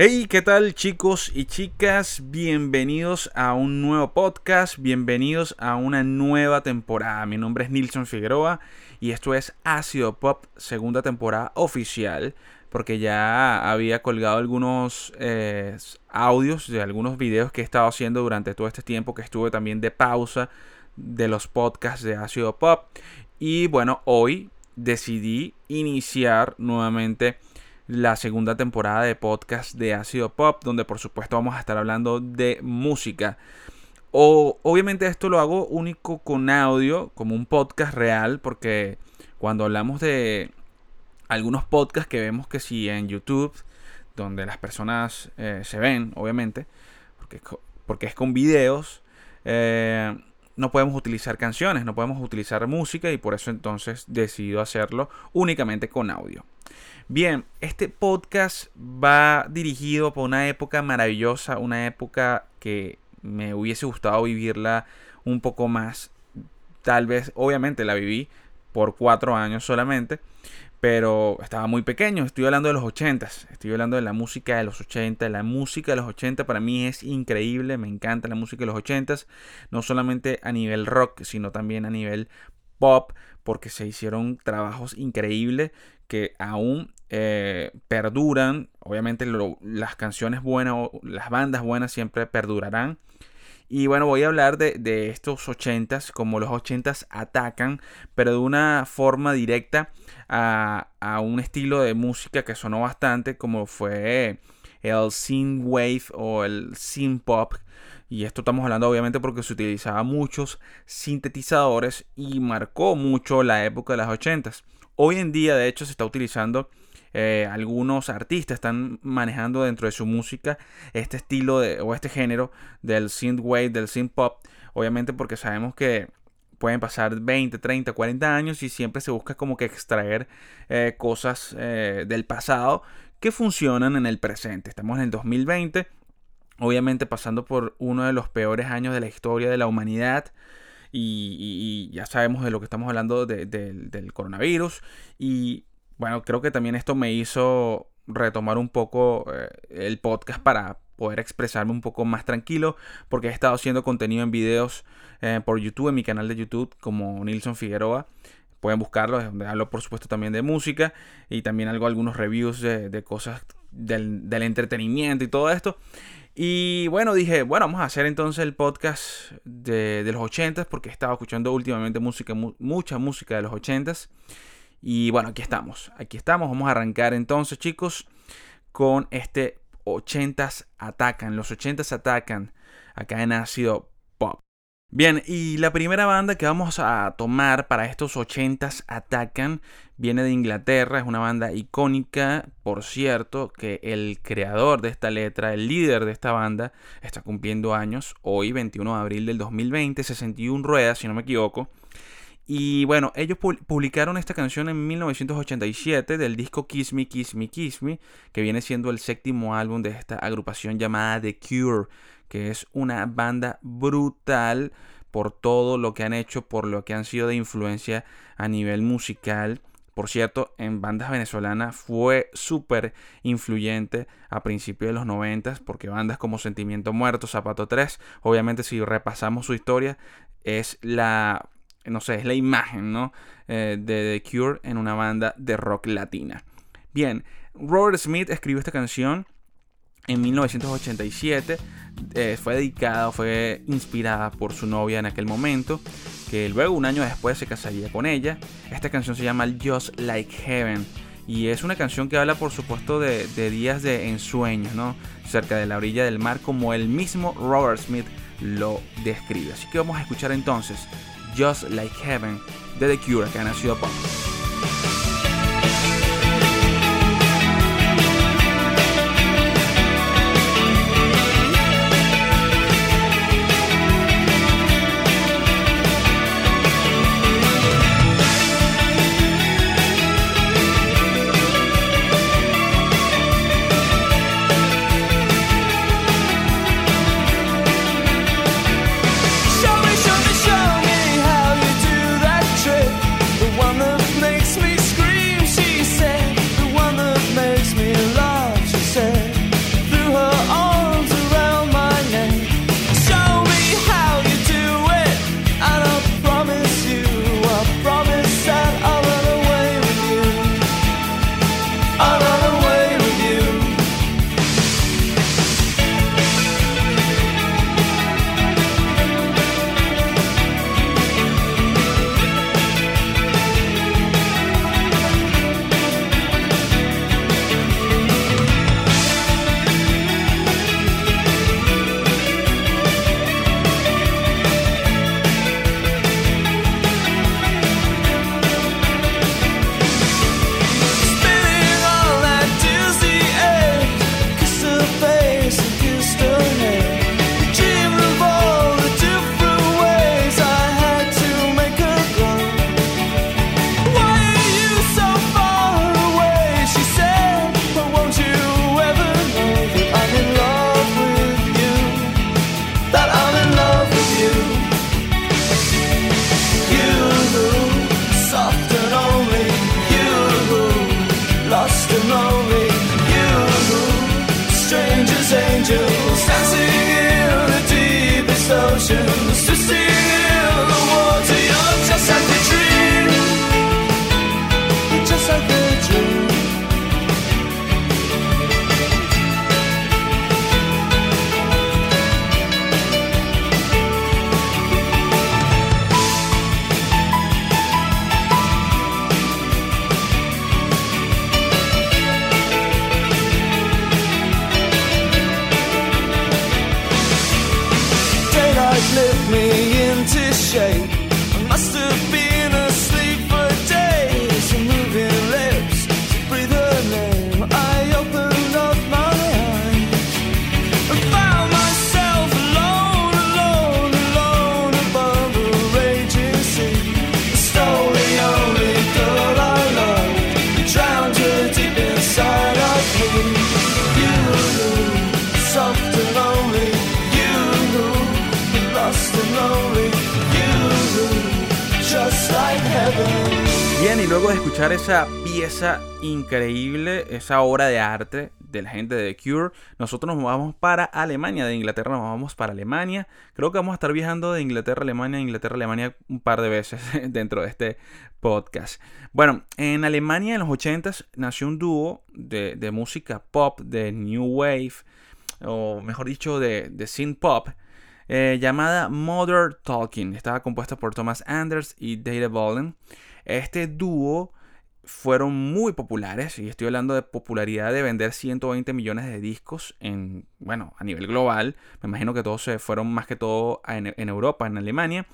Hey, ¿qué tal chicos y chicas? Bienvenidos a un nuevo podcast, bienvenidos a una nueva temporada. Mi nombre es Nilson Figueroa y esto es Ácido Pop, segunda temporada oficial, porque ya había colgado algunos eh, audios de algunos videos que he estado haciendo durante todo este tiempo que estuve también de pausa de los podcasts de Ácido Pop. Y bueno, hoy decidí iniciar nuevamente la segunda temporada de podcast de Ácido Pop, donde por supuesto vamos a estar hablando de música. O, obviamente esto lo hago único con audio, como un podcast real, porque cuando hablamos de algunos podcasts que vemos que si en YouTube, donde las personas eh, se ven, obviamente, porque, porque es con videos, eh, no podemos utilizar canciones, no podemos utilizar música y por eso entonces decido hacerlo únicamente con audio. Bien, este podcast va dirigido por una época maravillosa, una época que me hubiese gustado vivirla un poco más. Tal vez, obviamente la viví por cuatro años solamente, pero estaba muy pequeño. Estoy hablando de los 80 estoy hablando de la música de los 80. La música de los 80 para mí es increíble, me encanta la música de los 80 no solamente a nivel rock, sino también a nivel pop, porque se hicieron trabajos increíbles que aún eh, perduran. Obviamente las canciones buenas o las bandas buenas siempre perdurarán. Y bueno, voy a hablar de, estos ochentas, como los ochentas atacan, pero de una forma directa a, a, un estilo de música que sonó bastante, como fue el synth wave o el synth pop. Y esto estamos hablando obviamente porque se utilizaba muchos sintetizadores y marcó mucho la época de las ochentas. Hoy en día, de hecho, se está utilizando eh, algunos artistas están manejando dentro de su música este estilo de, o este género del synthwave, del synth pop, obviamente porque sabemos que pueden pasar 20, 30, 40 años y siempre se busca como que extraer eh, cosas eh, del pasado que funcionan en el presente. Estamos en el 2020, obviamente pasando por uno de los peores años de la historia de la humanidad. Y, ya sabemos de lo que estamos hablando del coronavirus. Y bueno, creo que también esto me hizo retomar un poco eh, el podcast para poder expresarme un poco más tranquilo, porque he estado haciendo contenido en videos eh, por YouTube, en mi canal de YouTube como Nilson Figueroa. Pueden buscarlo, donde hablo por supuesto también de música y también hago algunos reviews de, cosas del, entretenimiento y todo esto. Y bueno, dije, bueno, vamos a hacer entonces el podcast de, los 80s, porque he estado escuchando últimamente música, mucha música de los 80s. Y bueno, aquí estamos. Aquí estamos. Vamos a arrancar entonces, chicos, con este 80s atacan. Los 80s atacan acá en Ácido Pop. Bien, y la primera banda que vamos a tomar para estos 80s atacan viene de Inglaterra, es una banda icónica, por cierto, que el creador de esta letra, el líder de esta banda, está cumpliendo años hoy, 21 de abril del 2020, 61 ruedas, si no me equivoco. Y bueno, ellos publicaron esta canción en 1987 del disco Kiss Me, Kiss Me, Kiss Me, que viene siendo el séptimo álbum de esta agrupación llamada The Cure, que es una banda brutal por todo lo que han hecho, por lo que han sido de influencia a nivel musical. Por cierto, en bandas venezolanas fue súper influyente a principios de los 90 porque bandas como Sentimiento Muerto, Zapato 3, obviamente si repasamos su historia, es la no sé, es la imagen, ¿no? Eh, de The Cure en una banda de rock latina. Bien, Robert Smith escribió esta canción en 1987. Eh, fue dedicada, fue inspirada por su novia en aquel momento, que luego un año después se casaría con ella. Esta canción se llama Just Like Heaven. Y es una canción que habla, por supuesto, de, días de ensueños, ¿no? Cerca de la orilla del mar, como el mismo Robert Smith lo describe. Así que vamos a escuchar entonces Just Like Heaven de The Cure, que ha nacido pop. Lift me into shape. Escuchar esa pieza increíble, esa obra de arte de la gente de The Cure, nosotros nos vamos para Alemania, de Inglaterra nos vamos para Alemania. Creo que vamos a estar viajando de Inglaterra a Alemania, Inglaterra a Alemania un par de veces dentro de este podcast. Bueno, en Alemania en los 80s nació un dúo de, música pop, de New Wave, o mejor dicho, de, synth pop. eh, llamada Mother Talking. Estaba compuesta por Thomas Anders y Data Bolin. Este dúo fueron muy populares y estoy hablando de popularidad de vender 120 millones de discos en, bueno, a nivel global. Me imagino que todos se fueron más que todo en, Europa, en Alemania.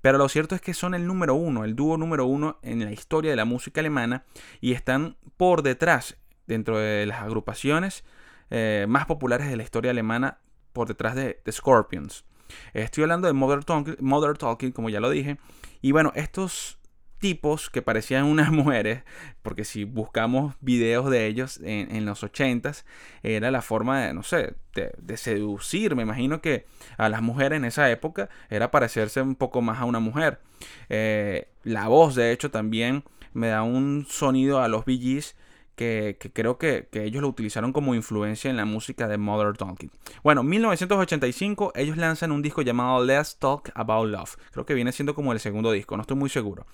Pero lo cierto es que son el número uno, el dúo número uno en la historia de la música alemana y están por detrás dentro de las agrupaciones eh, más populares de la historia alemana por detrás de, de Scorpions. Estoy hablando de Mother Talking, Mother Talking, como ya lo dije. Y bueno, estos tipos que parecían unas mujeres, porque si buscamos videos de ellos en, los 80s, era la forma de, no sé, de, seducir. Me imagino que a las mujeres en esa época era parecerse un poco más a una mujer. Eh, la voz, de hecho, también me da un sonido a los Gees que, creo que, ellos lo utilizaron como influencia en la música de Mother Talking. Bueno, 1985 ellos lanzan un disco llamado Let's Talk About Love. Creo que viene siendo como el segundo disco, no estoy muy seguro.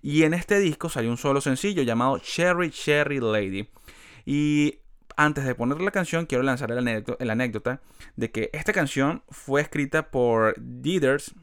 Y en este disco salió un solo sencillo llamado Cherry Cherry Lady. Y antes de poner la canción, quiero lanzar el anécdota, de que esta canción fue escrita por Dithers,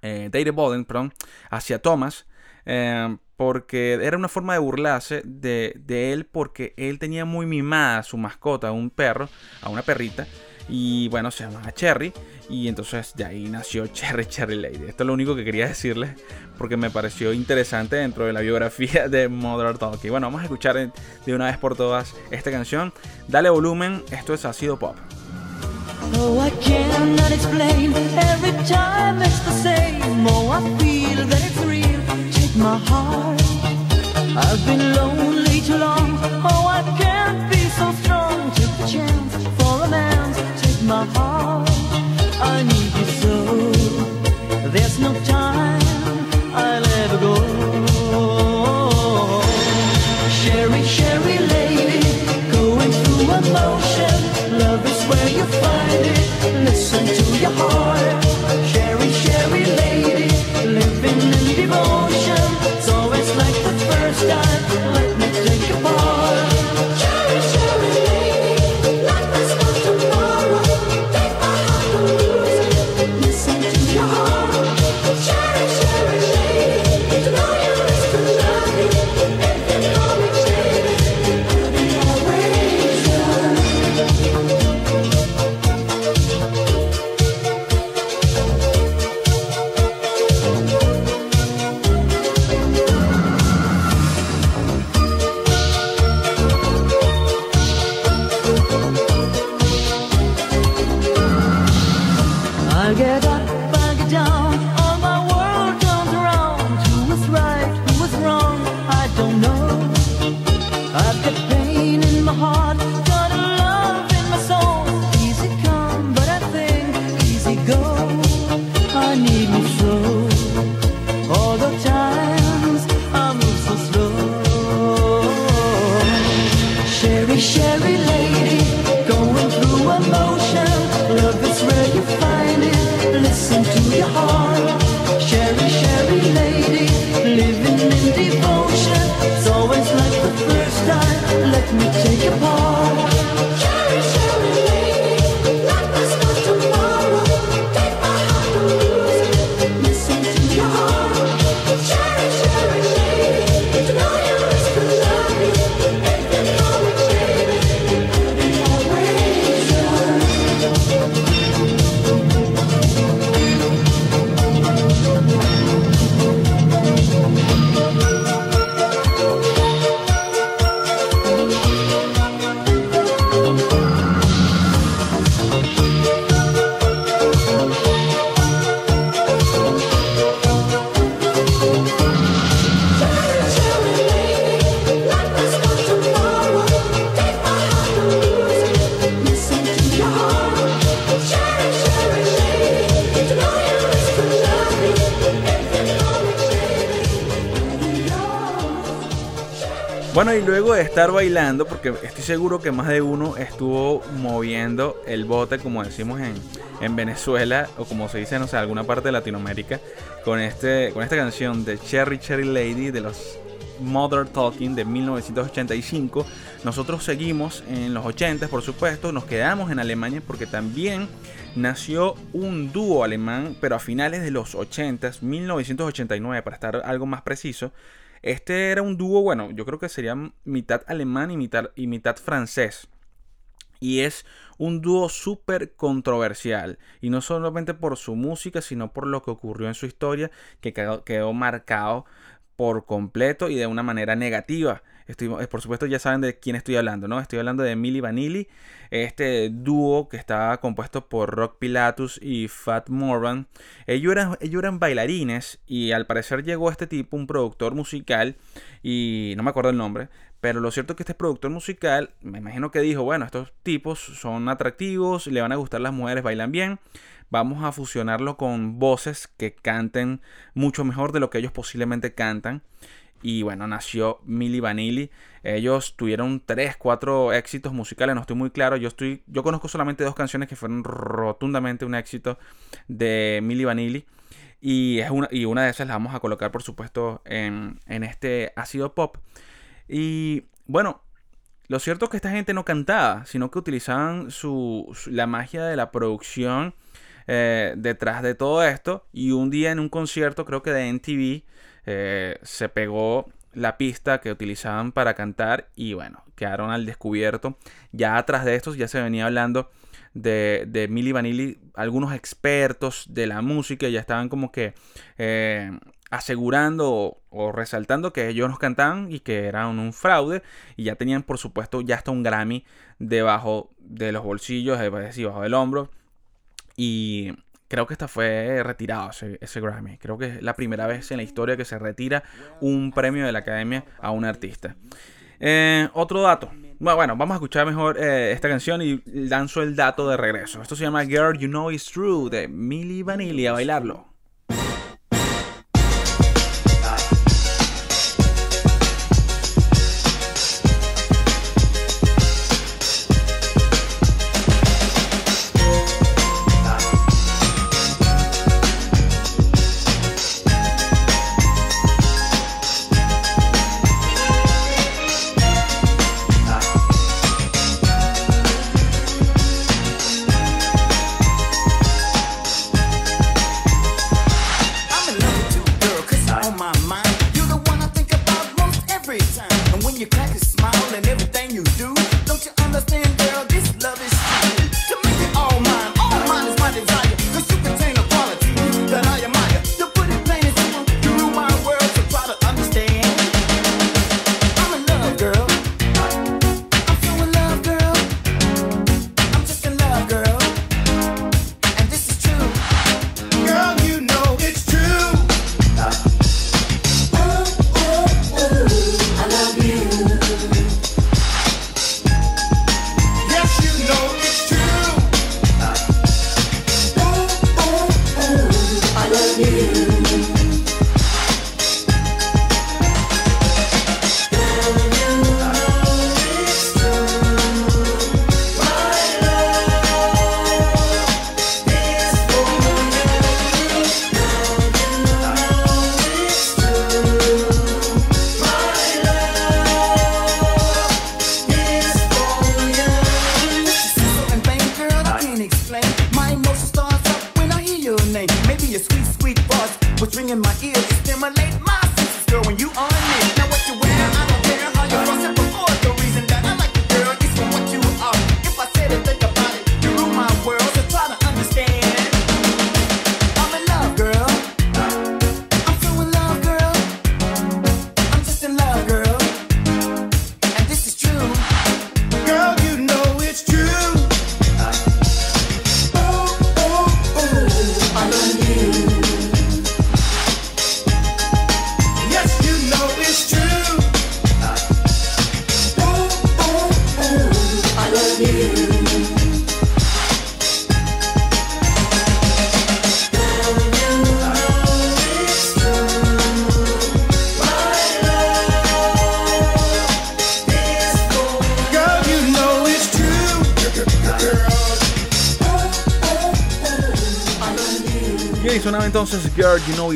eh, Bolin, perdón, hacia Thomas. Eh, porque era una forma de burlarse de, de, él porque él tenía muy mimada a su mascota, a un perro, a una perrita. Y bueno, se llamaba Cherry. Y entonces de ahí nació Cherry Cherry Lady. Esto es lo único que quería decirles porque me pareció interesante dentro de la biografía de Mother Talking. Bueno, vamos a escuchar de una vez por todas esta canción. Dale volumen, esto es Ácido Pop. Oh, I cannot explain. Every time it's the same. Oh, I feel that it's real. Take my heart. I've been lonely too long. Oh, I can't be so strong. Take the chance for romance. Take my heart. I need you so. There's no time. I'll ever go. Estar bailando, porque estoy seguro que más de uno estuvo moviendo el bote, como decimos en, en Venezuela, o como se dice en o alguna parte de Latinoamérica, con, este, con esta canción de Cherry Cherry Lady de los Mother Talking de 1985. Nosotros seguimos en los 80, por supuesto, nos quedamos en Alemania porque también nació un dúo alemán, pero a finales de los 80, 1989 para estar algo más preciso. Este era un dúo, bueno, yo creo que sería mitad alemán y mitad, francés. Y es un dúo súper controversial. Y no solamente por su música, sino por lo que ocurrió en su historia, que quedó marcado por completo y de una manera negativa. Eh, por supuesto ya saben de quién estoy hablando, ¿no? Estoy hablando de Milli Vanilli, este dúo que estaba compuesto por Rock Pilatus y Fat Morvan. Ellos eran, ellos eran bailarines y al parecer llegó este tipo, un productor musical, y no me acuerdo el nombre, pero lo cierto es que este productor musical, me imagino que dijo, bueno, estos tipos son atractivos, le van a gustar las mujeres, bailan bien, vamos a fusionarlo con voces que canten mucho mejor de lo que ellos posiblemente cantan. Y bueno, nació Milli Vanilli. Ellos tuvieron 3, 4 éxitos musicales, no estoy muy claro. Yo, estoy, yo conozco solamente dos canciones que fueron rotundamente un éxito de Milli Vanilli. Y, es una, y una de esas la vamos a colocar, por supuesto, en, en este ácido pop. Y bueno, lo cierto es que esta gente no cantaba, sino que utilizaban su, la magia de la producción eh, detrás de todo esto. Y un día en un concierto, creo que de NTV, eh, se pegó la pista que utilizaban para cantar y bueno, quedaron al descubierto. Ya atrás de estos ya se venía hablando de, de Milli Vanilli, algunos expertos de la música ya estaban como que eh, asegurando o, resaltando que ellos nos cantaban y que eran un fraude y ya tenían por supuesto ya hasta un Grammy debajo de los bolsillos, debajo del hombro y creo que esta fue retirado ese, Grammy. Creo que es la primera vez en la historia que se retira un premio de la academia a un artista. Eh, otro dato. Bueno, vamos a escuchar mejor eh, esta canción y lanzo el dato de regreso. Esto se llama Girl You Know It's True de Milli Vanilli. A bailarlo.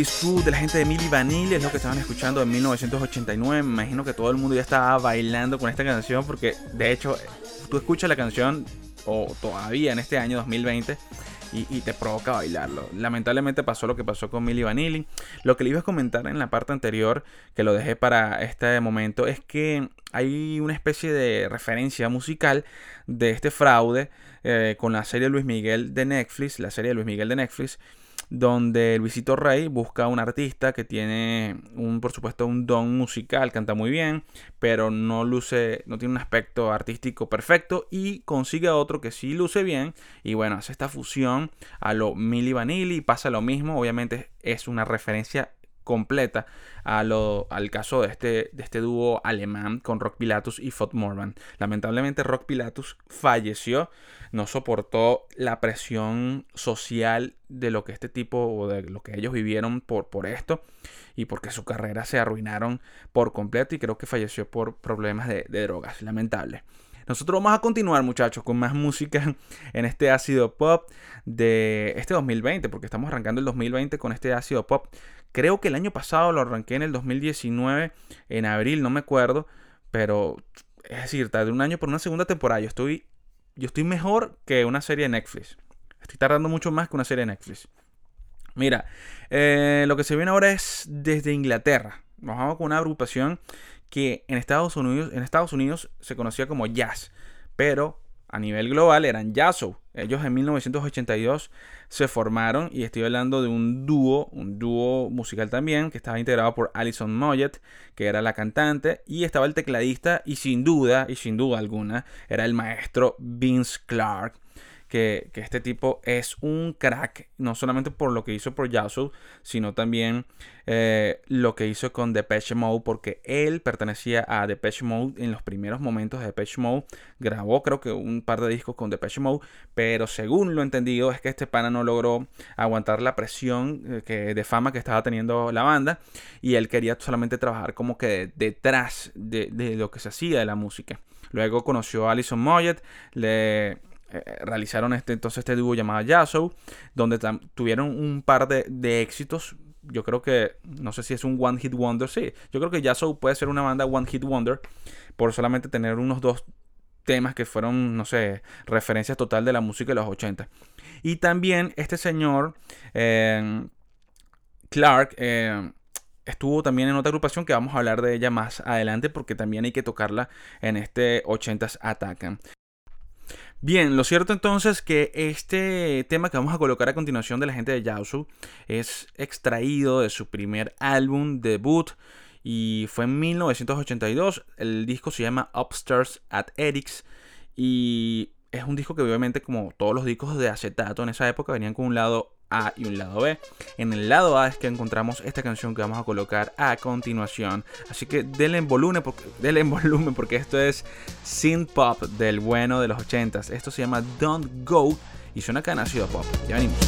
De la gente de Milli Vanilli, es lo que estaban escuchando en 1989. Me imagino que todo el mundo ya estaba bailando con esta canción porque de hecho tú escuchas la canción o todavía en este año 2020 y, y, te provoca bailarlo. Lamentablemente pasó lo que pasó con Milli Vanilli. Lo que le iba a comentar en la parte anterior, que lo dejé para este momento, es que hay una especie de referencia musical de este fraude eh, con la serie Luis Miguel de Netflix, la serie de Luis Miguel de Netflix donde Luisito Rey busca a un artista que tiene un, por supuesto, un don musical, canta muy bien, pero no luce, no tiene un aspecto artístico perfecto y consigue a otro que sí luce bien. Y bueno, hace esta fusión a lo Milli Vanilli pasa lo mismo, obviamente es una referencia completa al caso de este, de este dúo alemán con Rock Pilatus y Fot Morvan. Lamentablemente Rock Pilatus falleció, no soportó la presión social de lo que este tipo o de lo que ellos vivieron por, esto y porque su carrera se arruinaron por completo y creo que falleció por problemas de drogas, lamentable. Nosotros vamos a continuar, muchachos, con más música en este ácido pop de este 2020, porque estamos arrancando el 2020 con este ácido pop. Creo que el año pasado lo arranqué en el 2019, en abril, no me acuerdo, pero es decir, tardé un año por una segunda temporada. Yo estoy, yo estoy mejor que una serie de Netflix. Estoy tardando mucho más que una serie de Netflix. Mira, eh, lo que se viene ahora es desde Inglaterra. Nos vamos con una agrupación que en Estados Unidos, en Estados Unidos se conocía como jazz, pero a nivel global eran Yazoo. Ellos en 1982 se formaron y estoy hablando de un dúo, un dúo musical también, que estaba integrado por Alison Moyet, que era la cantante, y estaba el tecladista y sin duda, y sin duda alguna, era el maestro Vince Clark que, este tipo es un crack, no solamente por lo que hizo por Yazoo, sino también eh, lo que hizo con Depeche Mode, porque él pertenecía a Depeche Mode en los primeros momentos de Depeche Mode, grabó creo que un par de discos con Depeche Mode, pero según lo entendido es que este pana no logró aguantar la presión eh, que, de fama que estaba teniendo la banda y él quería solamente trabajar como que detrás de, de lo que se hacía de la música. Luego conoció a Alison Moyet, le eh, realizaron este, entonces este dúo llamado Yazoo, donde tuvieron un par de, éxitos. Yo creo que, no sé si es un One Hit Wonder, sí. Yo creo que Yazoo puede ser una banda One Hit Wonder por solamente tener unos dos temas que fueron, no sé, referencias total de la música de los 80. Y también este señor, eh, Clark, eh, estuvo también en otra agrupación que vamos a hablar de ella más adelante porque también hay que tocarla en este 80s Atacan. Bien, lo cierto entonces que este tema que vamos a colocar a continuación de la gente de Yaosu es extraído de su primer álbum debut y fue en 1982. El disco se llama Upstairs at Eric's y es un disco que obviamente como todos los discos de acetato en esa época venían con un lado a y un lado B. En el lado A es que encontramos esta canción que vamos a colocar a continuación. Así que denle en volumen porque, denle en volumen porque esto es synth pop del bueno de los 80s. Esto se llama Don't Go y suena canacito pop. Ya venimos.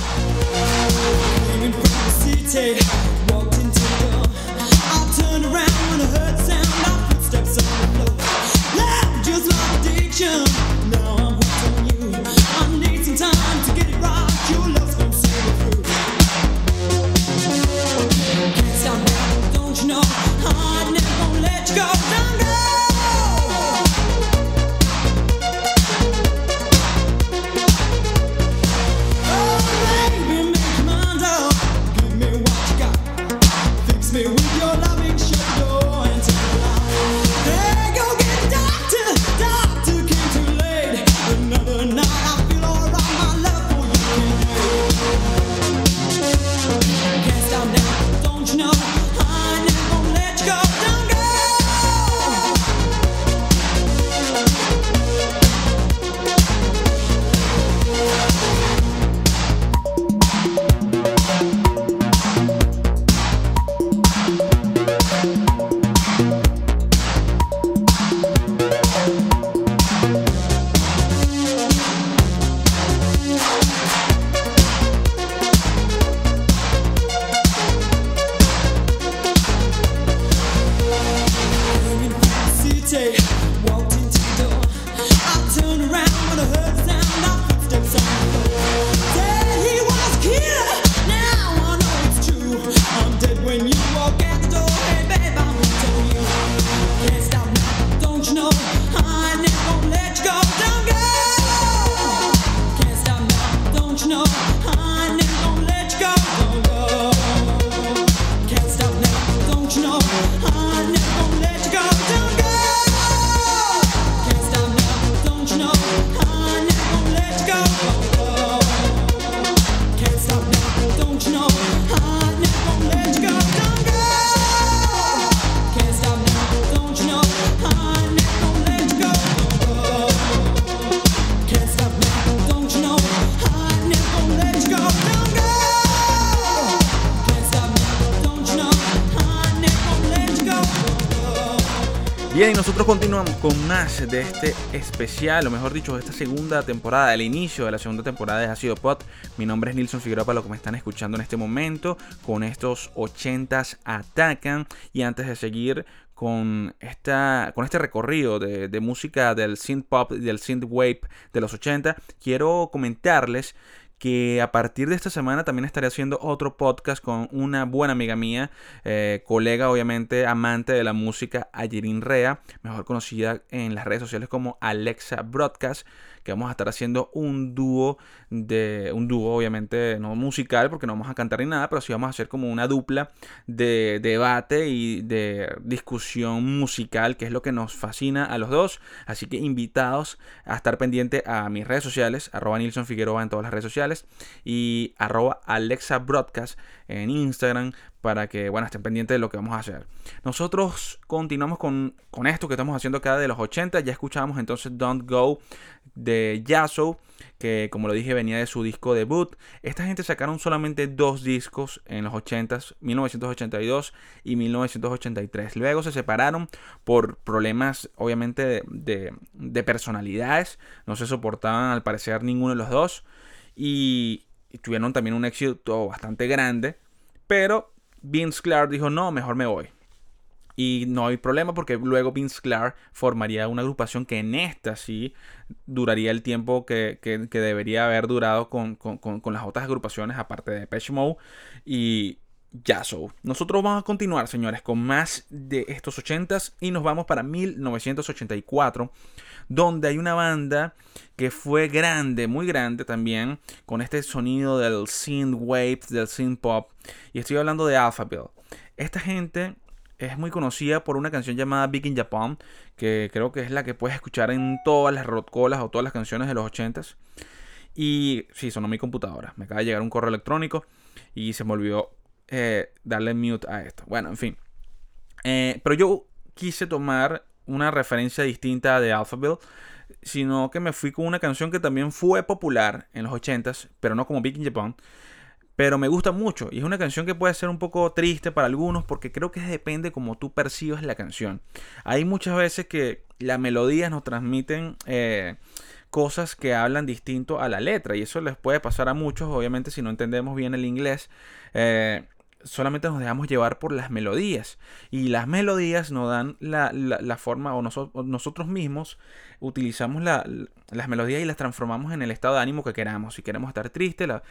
De este especial, o mejor dicho, de esta segunda temporada, el inicio de la segunda temporada de Ácido Pod. Mi nombre es Nilson Figueroa, para lo que me están escuchando en este momento, con estos 80s atacan. Y antes de seguir con, esta, con este recorrido de, de música del synth pop y del synth wave de los 80, quiero comentarles que a partir de esta semana también estaré haciendo otro podcast con una buena amiga mía, eh, colega obviamente, amante de la música, Ayerin Rea, mejor conocida en las redes sociales como Alexa Broadcast que vamos a estar haciendo un dúo de un dúo obviamente no musical porque no vamos a cantar ni nada, pero sí vamos a hacer como una dupla de debate y de discusión musical, que es lo que nos fascina a los dos. Así que invitados a estar pendiente a mis redes sociales, arroba Nilson Figueroa en todas las redes sociales y arroba Alexa Broadcast en Instagram para que bueno, estén pendientes de lo que vamos a hacer. Nosotros continuamos con, con esto que estamos haciendo acá de los 80. Ya escuchábamos entonces Don't Go de Yasso, que como lo dije venía de su disco debut. Esta gente sacaron solamente dos discos en los 80s, 1982 y 1983. Luego se separaron por problemas obviamente de, de, personalidades. No se soportaban al parecer ninguno de los dos. Y, y tuvieron también un éxito bastante grande. Pero Vince Clark dijo, no, mejor me voy. Y no hay problema porque luego Vince Clark formaría una agrupación que en esta sí duraría el tiempo que, debería haber durado con, las otras agrupaciones, aparte de Depeche Mode y Yazoo. Nosotros vamos a continuar, señores, con más de estos 80s y nos vamos para 1984, donde hay una banda que fue grande, muy grande también, con este sonido del synth wave, del synth pop. Y estoy hablando de Alphaville. Esta gente es muy conocida por una canción llamada Big in Japan, que creo que es la que puedes escuchar en todas las rockcolas o todas las canciones de los 80s. Y sí, sonó mi computadora. Me acaba de llegar un correo electrónico y se me olvidó eh, darle mute a esto. Bueno, en fin. Eh, pero yo quise tomar una referencia distinta de Alphaville, sino que me fui con una canción que también fue popular en los 80s, pero no como Big in Japan, pero me gusta mucho y es una canción que puede ser un poco triste para algunos porque creo que depende como tú percibes la canción. Hay muchas veces que las melodías nos transmiten eh, cosas que hablan distinto a la letra y eso les puede pasar a muchos, obviamente si no entendemos bien el inglés. Solamente nos dejamos llevar por las melodías. Y las melodías nos dan la, forma, o, nosotros mismos utilizamos las melodías y las transformamos en el estado de ánimo que queramos. Si queremos estar triste, la,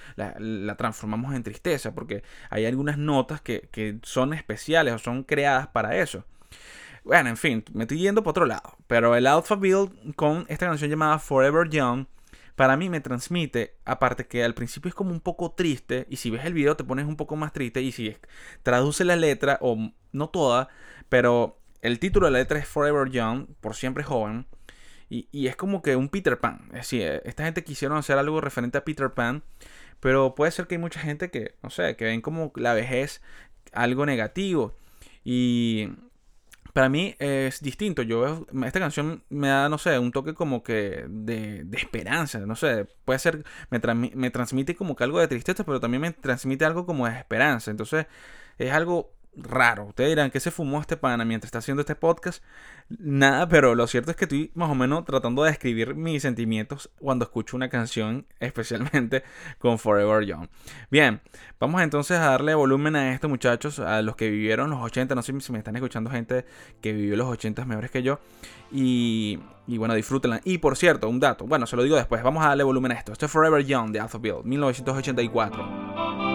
transformamos en tristeza, porque hay algunas notas que, que son especiales o son creadas para eso. Bueno, en fin, me estoy yendo por otro lado. Pero el Alpha Build con esta canción llamada Forever Young para mí me transmite, aparte que al principio es como un poco triste, y si ves el video te pones un poco más triste, y si traduce la letra, o no toda, pero el título de la letra es Forever Young, por siempre joven, y, es como que un Peter Pan. Es decir, esta gente quisieron hacer algo referente a Peter Pan, pero puede ser que hay mucha gente que, no sé, que ven como la vejez algo negativo. Y para mí es distinto. Yo esta canción me da, no sé, un toque como que de, de esperanza. No sé, puede ser, me, me transmite como que algo de tristeza, pero también me transmite algo como de esperanza. Entonces es algo raro. Ustedes dirán que se fumó este pana mientras está haciendo este podcast. Nada, pero lo cierto es que estoy más o menos tratando de describir mis sentimientos cuando escucho una canción, especialmente con Forever Young. Bien, vamos entonces a darle volumen a esto, muchachos, a los que vivieron los 80. No sé si me están escuchando gente que vivió los 80 mejores que yo. Y, y bueno, disfrútenla. Y por cierto, un dato. Bueno, se lo digo después. Vamos a darle volumen a esto. Esto es Forever Young de Alphaville, 1984.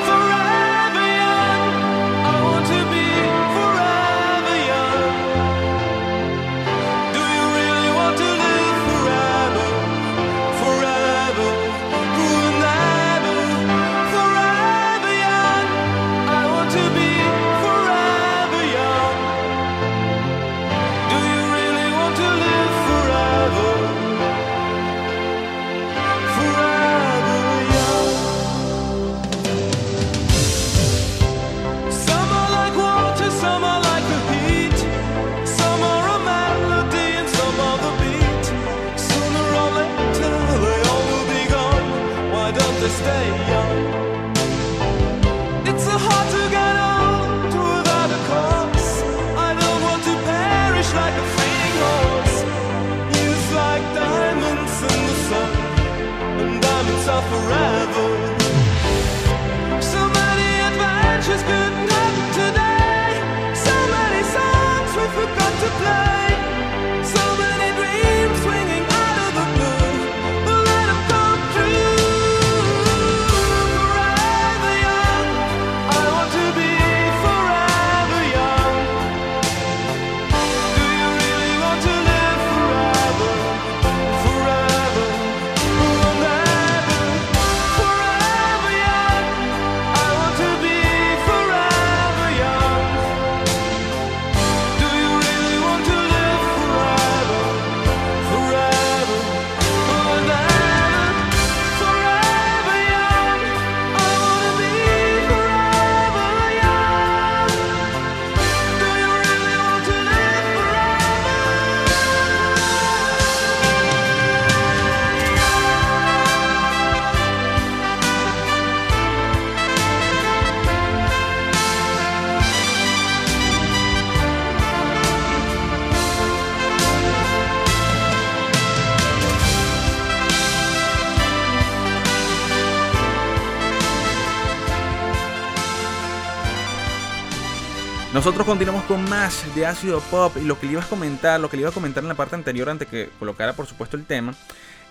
Nosotros continuamos con más de ácido pop y lo que le iba a comentar, lo que le iba a comentar en la parte anterior antes que colocara por supuesto el tema,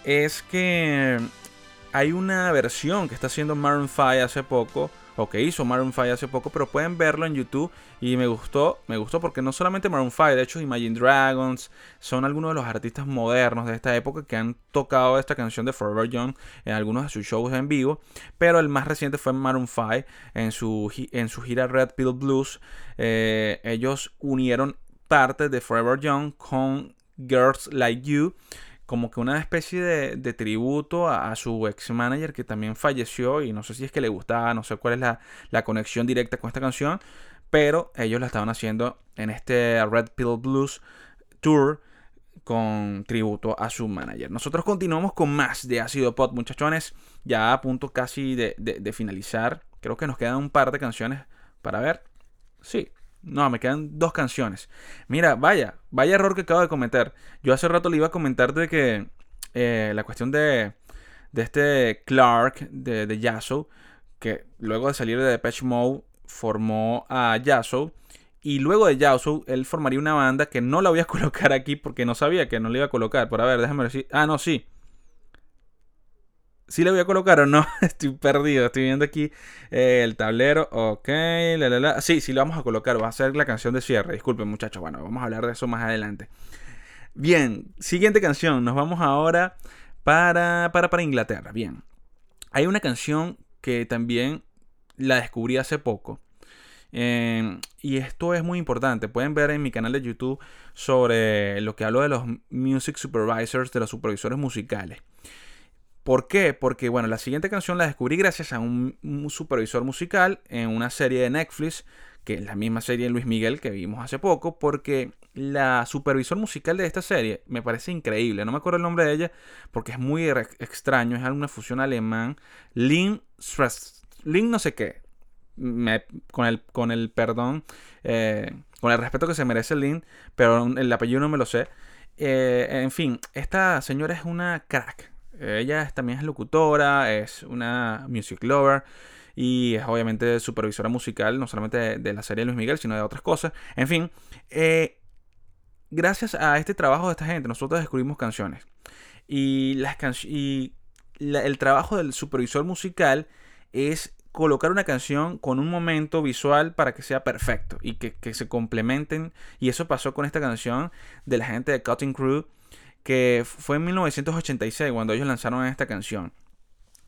es que hay una versión que está haciendo Maroon 5 hace poco o que hizo Maroon 5 hace poco, pero pueden verlo en YouTube y me gustó, me gustó porque no solamente Maroon 5, de hecho Imagine Dragons son algunos de los artistas modernos de esta época que han tocado esta canción de Forever Young en algunos de sus shows en vivo, pero el más reciente fue Maroon 5 en su, en su gira Red Pill Blues. Eh, ellos unieron parte de Forever Young con Girls Like You como que una especie de, tributo a, su ex manager que también falleció y no sé si es que le gustaba, no sé cuál es la, conexión directa con esta canción, pero ellos la estaban haciendo en este Red Pill Blues Tour con tributo a su manager. Nosotros continuamos con más de Ácido Pot, muchachones, ya a punto casi de finalizar. Creo que nos quedan un par de canciones para ver. Sí, no, me quedan dos canciones. Mira, vaya, vaya error que acabo de cometer. Yo hace rato le iba a comentar de que eh, la cuestión de, de este Clark de, de que luego de salir de Depeche Mode formó a Yasso. Y luego de Yasso, él formaría una banda que no la voy a colocar aquí porque no sabía que no le iba a colocar. Pero a ver, déjame decir. Ah, no, sí. ¿Sí le voy a colocar o no? Estoy perdido. Estoy viendo aquí eh, el tablero. Ok. La, la, la. Sí, sí lo vamos a colocar. Va a ser la canción de cierre. Disculpen, muchachos. Bueno, vamos a hablar de eso más adelante. Bien, siguiente canción. Nos vamos ahora para, para, para Inglaterra. Bien. Hay una canción que también la descubrí hace poco. Eh, y esto es muy importante. Pueden ver en mi canal de YouTube sobre lo que hablo de los music supervisors, de los supervisores musicales. ¿Por qué? Porque, bueno, la siguiente canción la descubrí gracias a un, supervisor musical en una serie de Netflix, que es la misma serie de Luis Miguel que vimos hace poco, porque la supervisor musical de esta serie me parece increíble. No me acuerdo el nombre de ella porque es muy extraño, es alguna fusión alemán. Stress. Lynn no sé qué. con, el, con el perdón, eh, con el respeto que se merece Lynn, pero el apellido no me lo sé. Eh, en fin, esta señora es una crack. Ella también es locutora, es una music lover y es obviamente supervisora musical, no solamente de, la serie Luis Miguel, sino de otras cosas. En fin, eh, gracias a este trabajo de esta gente, nosotros descubrimos canciones. Y, las y el trabajo del supervisor musical es colocar una canción con un momento visual para que sea perfecto y que, que se complementen. Y eso pasó con esta canción de la gente de Cutting Crew que fue en 1986 cuando ellos lanzaron esta canción.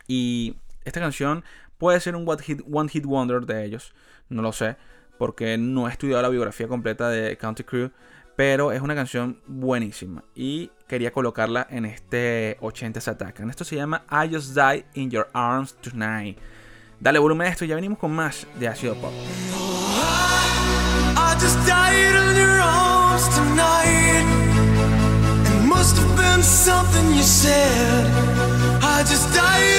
Y esta canción puede ser un one hit, wonder de ellos, no lo sé, porque no he estudiado la biografía completa de County Crew, pero es una canción buenísima y quería colocarla en este 80 s Attack. Esto se llama I Just Died in Your Arms Tonight. Dale volumen a esto, ya venimos con más de Ácido Pop. I just died in your arms tonight. Something you said. I just died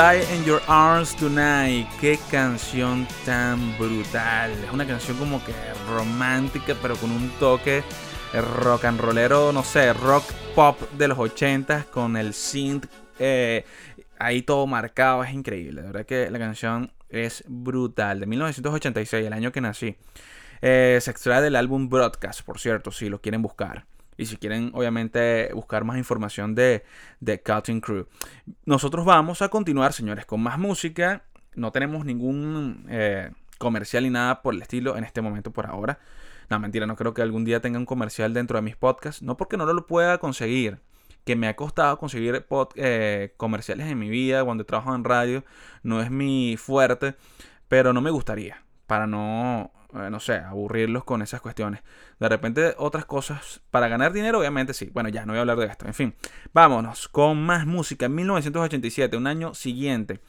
Die in Your Arms Tonight. Qué canción tan brutal. Es una canción como que romántica, pero con un toque rock and rollero, no sé, rock pop de los 80 con el synth eh, ahí todo marcado. Es increíble. De verdad que la canción es brutal. De 1986, el año que nací. Eh, se extrae del álbum Broadcast, por cierto, si lo quieren buscar. Y si quieren, obviamente, buscar más información de, de Cutting Crew. Nosotros vamos a continuar, señores, con más música. No tenemos ningún eh, comercial ni nada por el estilo en este momento por ahora. No, mentira, no creo que algún día tenga un comercial dentro de mis podcasts. No porque no lo pueda conseguir. Que me ha costado conseguir eh, comerciales en mi vida cuando trabajo en radio. No es mi fuerte. Pero no me gustaría. Para no, eh, no sé, aburrirlos con esas cuestiones. De repente otras cosas. Para ganar dinero, obviamente sí. Bueno, ya no voy a hablar de esto. En fin, vámonos con más música. En 1987, un año siguiente.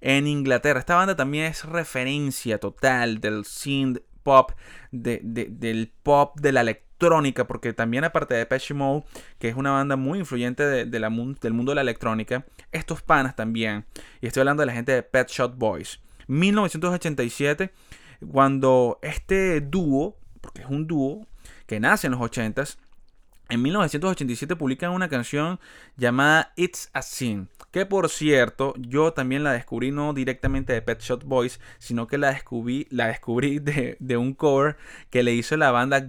En Inglaterra, esta banda también es referencia total del synth pop, de- de- del pop, de la electrónica, porque también aparte de Depeche Mode, que es una banda muy influyente del mundo de la electrónica, estos panas también, y estoy hablando de la gente de Pet Shop Boys. 1987, cuando este dúo, porque es un dúo que nace en los 80s, en 1987 publican una canción llamada It's a Sin, que por cierto yo también la descubrí no directamente de Pet Shop Boys, sino que la descubrí, la de, de un cover que le hizo la banda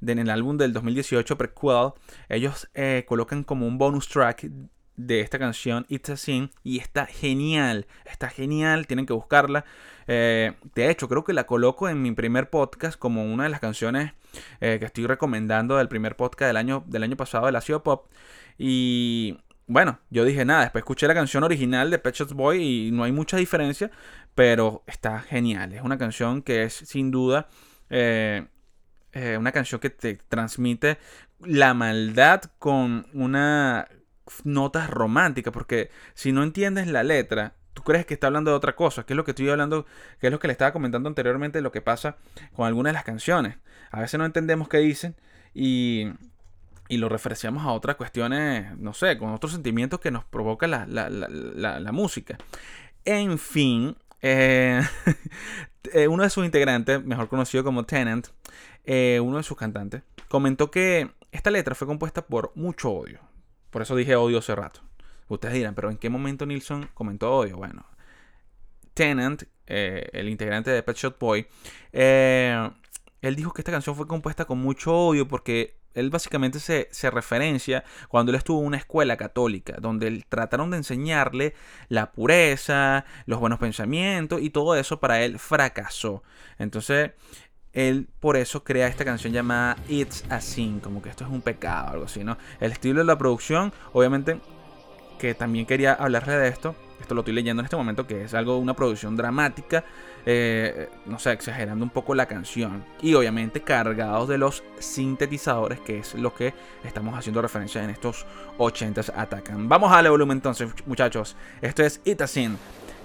de- en el álbum del 2018 Prequel. Ellos eh, colocan como un bonus track de esta canción It's a Sin y está genial, está genial, tienen que buscarla. Eh, de hecho, creo que la coloco en mi primer podcast como una de las canciones eh, que estoy recomendando del primer podcast del año, del año pasado del Ácido Pop. Y bueno, yo dije nada, después escuché la canción original de Pet Shop Boy y no hay mucha diferencia, pero está genial. Es una canción que es sin duda eh, eh, una canción que te transmite la maldad con una notas románticas, porque si no entiendes la letra, tú crees que está hablando de otra cosa, que es lo que estoy hablando, que es lo que le estaba comentando anteriormente, lo que pasa con algunas de las canciones. A veces no entendemos qué dicen y, y lo referenciamos a otras cuestiones, no sé, con otros sentimientos que nos provoca la, la- la- la- música. En fin, eh, eh, uno de sus integrantes, mejor conocido como Tennant, eh, uno de sus cantantes, comentó que esta letra fue compuesta por mucho odio. Por eso dije odio hace rato. Ustedes dirán, pero ¿en qué momento Nilsson comentó odio? Bueno, Tennant, eh, el integrante de Pet Shop Boy, eh, él dijo que esta canción fue compuesta con mucho odio porque él básicamente se, se referencia cuando él estuvo en una escuela católica, donde él- trataron de enseñarle la pureza, los buenos pensamientos y todo eso para él fracasó. Entonces, él por eso crea esta canción llamada It's a Sin, como que esto es un pecado, algo así, ¿no? El estilo de la producción, obviamente, que también quería hablarle de esto. Esto lo estoy leyendo en este momento, que es algo, una producción dramática, eh, no sé, exagerando un poco la canción. Y obviamente cargados de los sintetizadores, que es lo que estamos haciendo referencia en estos 80s Atacan. Vamos a darle volumen entonces, muchachos. Esto es It a Sin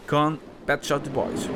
con Pet Shop Boys.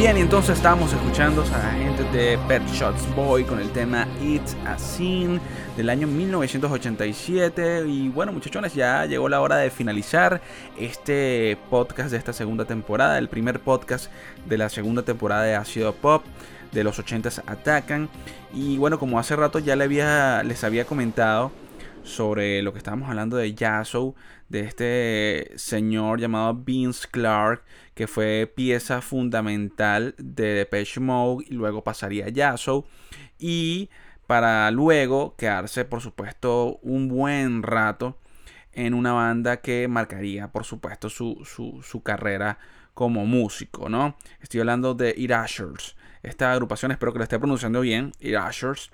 Bien, entonces estamos escuchando a la gente de Pet Shots Boy con el tema It's a Sin del año 1987. Y bueno, muchachones, ya llegó la hora de finalizar este podcast de esta segunda temporada, el primer podcast de la segunda temporada de Ácido Pop de los 80s Atacan. Y bueno, como hace rato ya había, les había comentado sobre lo que estábamos hablando de Yazoo, de este señor llamado Vince Clark, que fue pieza fundamental de Depeche Mode y luego pasaría a Yazoo. Y para luego quedarse, por supuesto, un buen rato en una banda que marcaría, por supuesto, su, su, su carrera como músico, ¿no? Estoy hablando de Irashers. Esta agrupación, espero que lo esté pronunciando bien, Irashers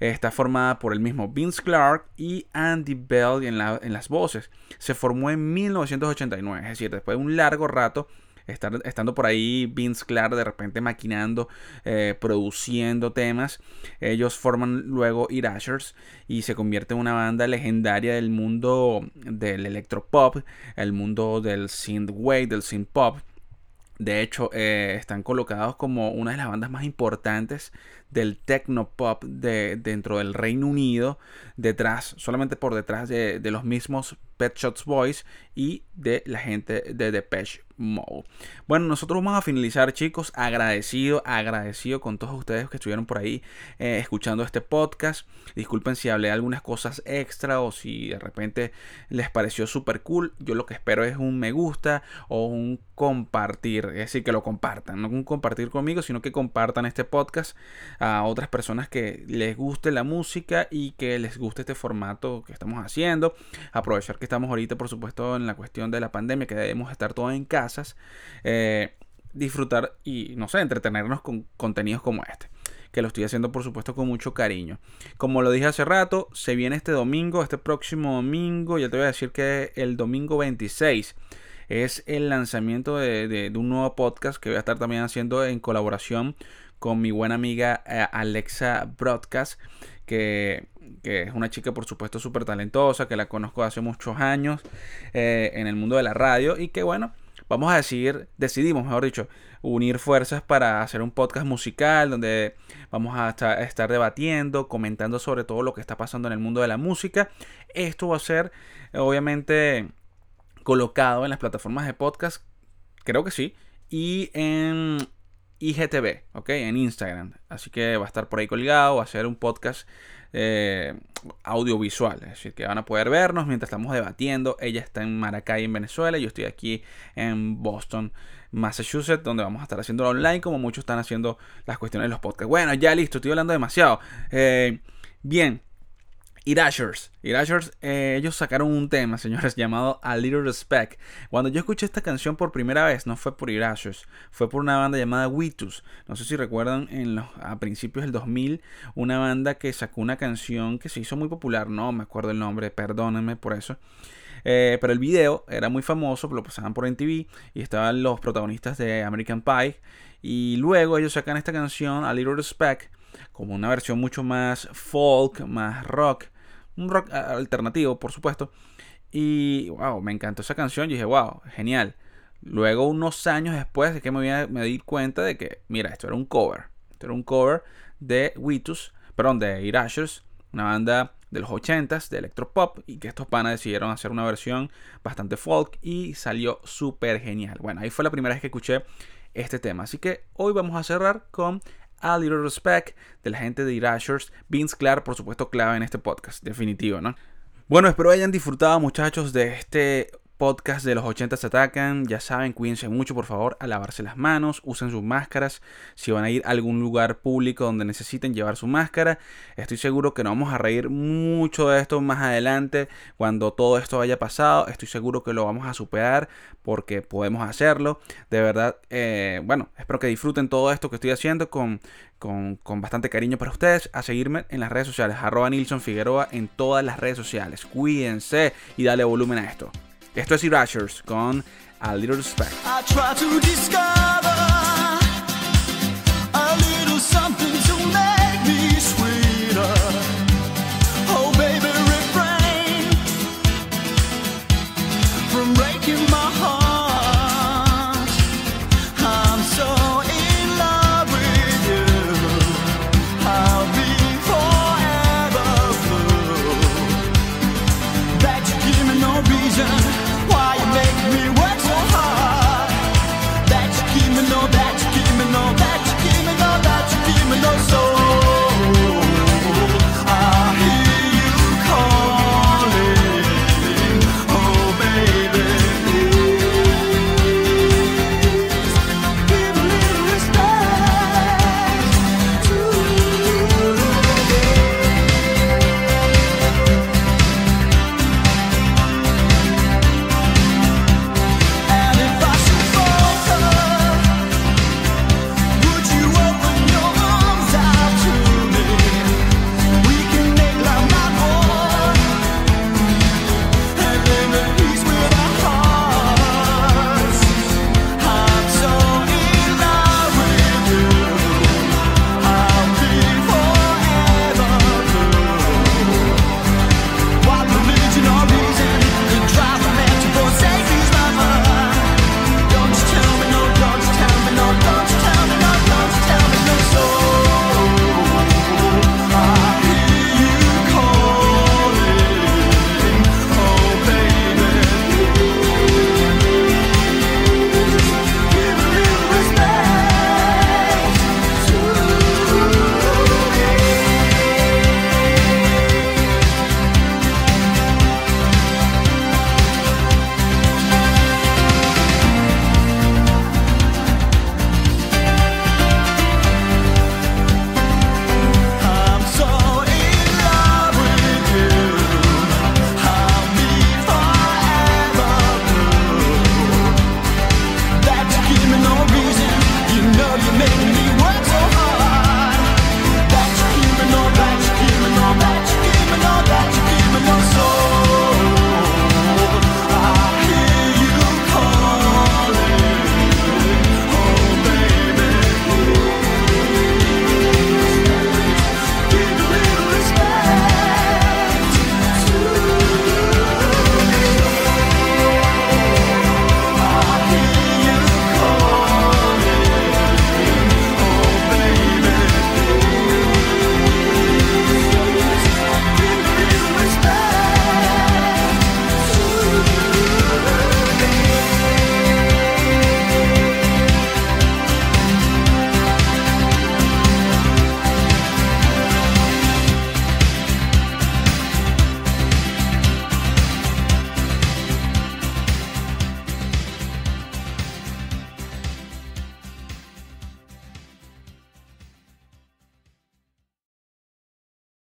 Está formada por el mismo Vince Clark y Andy Bell en, en las voces. Se formó en 1989, es decir, después de un largo rato Estar, estando por ahí Vince Clark de repente maquinando, eh, produciendo temas. Ellos forman luego Irashers y se convierte en una banda legendaria del mundo del electropop, el mundo del synthwave, del synth pop. De hecho, eh, están colocados como una de las bandas más importantes del techno-pop de, dentro del Reino Unido, detrás, solamente por detrás de, de, los mismos Pet Shots Boys y de la gente de Depeche Mode. Bueno, nosotros vamos a finalizar, chicos, agradecido, agradecido con todos ustedes que estuvieron por ahí eh, escuchando este podcast. Disculpen si hablé algunas cosas extra o si de repente les pareció súper cool. Yo lo que espero es un me gusta o un compartir, es decir, que lo compartan, no un compartir conmigo, sino que compartan este podcast a otras personas que les guste la música y que les guste este formato que estamos haciendo. Aprovechar que estamos ahorita, por supuesto, en la cuestión de la pandemia, que debemos estar todos en casas. Eh, disfrutar y, no sé, entretenernos con contenidos como este. Que lo estoy haciendo, por supuesto, con mucho cariño. Como lo dije hace rato, se viene este domingo, este próximo domingo. Ya te voy a decir que el domingo 26 es el lanzamiento de, de, de, un nuevo podcast que voy a estar también haciendo en colaboración con mi buena amiga eh, Alexa Broadcast, que, que, es una chica por supuesto súper talentosa, que la conozco hace muchos años eh, en el mundo de la radio y que bueno, vamos a decidir, decidimos, mejor dicho, unir fuerzas para hacer un podcast musical donde vamos a estar, debatiendo, comentando sobre todo lo que está pasando en el mundo de la música. Esto va a ser obviamente colocado en las plataformas de podcast, creo que sí, y en IGTV, ¿ok? En Instagram. Así que va a estar por ahí colgado, va a ser un podcast eh, audiovisual. Es decir, que van a poder vernos mientras estamos debatiendo. Ella está en Maracay, en Venezuela. Yo estoy aquí en Boston, Massachusetts, donde vamos a estar haciendo online, como muchos están haciendo las cuestiones de los podcasts. Bueno, ya listo, estoy hablando demasiado. Eh, bien, Irashers. Irashers, eh, ellos sacaron un tema, señores, llamado A Little Respect. Cuando yo escuché esta canción por primera vez, no fue por Irashers, fue por una banda llamada Witus. No sé si recuerdan, en los, a principios del 2000, una banda que sacó una canción que se hizo muy popular, no me acuerdo el nombre, perdónenme por eso. Eh, pero el video era muy famoso, lo pasaban por MTV y estaban los protagonistas de American Pie. Y luego ellos sacan esta canción, A Little Respect como una versión mucho más folk, más rock, un rock alternativo, por supuesto. Y wow, me encantó esa canción. Y dije, wow, genial. Luego, unos años después, de que me, me di cuenta de que, mira, esto era un cover. Esto era un cover de Witus, perdón, de Irashers, una banda de los 80s de electropop y que estos panas decidieron hacer una versión bastante folk y salió súper genial. Bueno, ahí fue la primera vez que escuché este tema. Así que hoy vamos a cerrar con a Little Respect de la gente de Irashers. Vince Clark, por supuesto, clave en este podcast, definitivo, ¿no? Bueno, espero hayan disfrutado, muchachos, de este podcast de los 80 se atacan. Ya saben, cuídense mucho, por favor, a lavarse las manos, usen sus máscaras. Si van a ir a algún lugar público donde necesiten llevar su máscara, estoy seguro que nos vamos a reír mucho de esto más adelante. Cuando todo esto haya pasado, estoy seguro que lo vamos a superar porque podemos hacerlo. De verdad, eh, bueno, espero que disfruten todo esto que estoy haciendo con, con, con, bastante cariño para ustedes. A seguirme en las redes sociales, arroba Nilson Figueroa en todas las redes sociales. Cuídense y dale volumen a esto. Esto es Irashers con A Little Respect.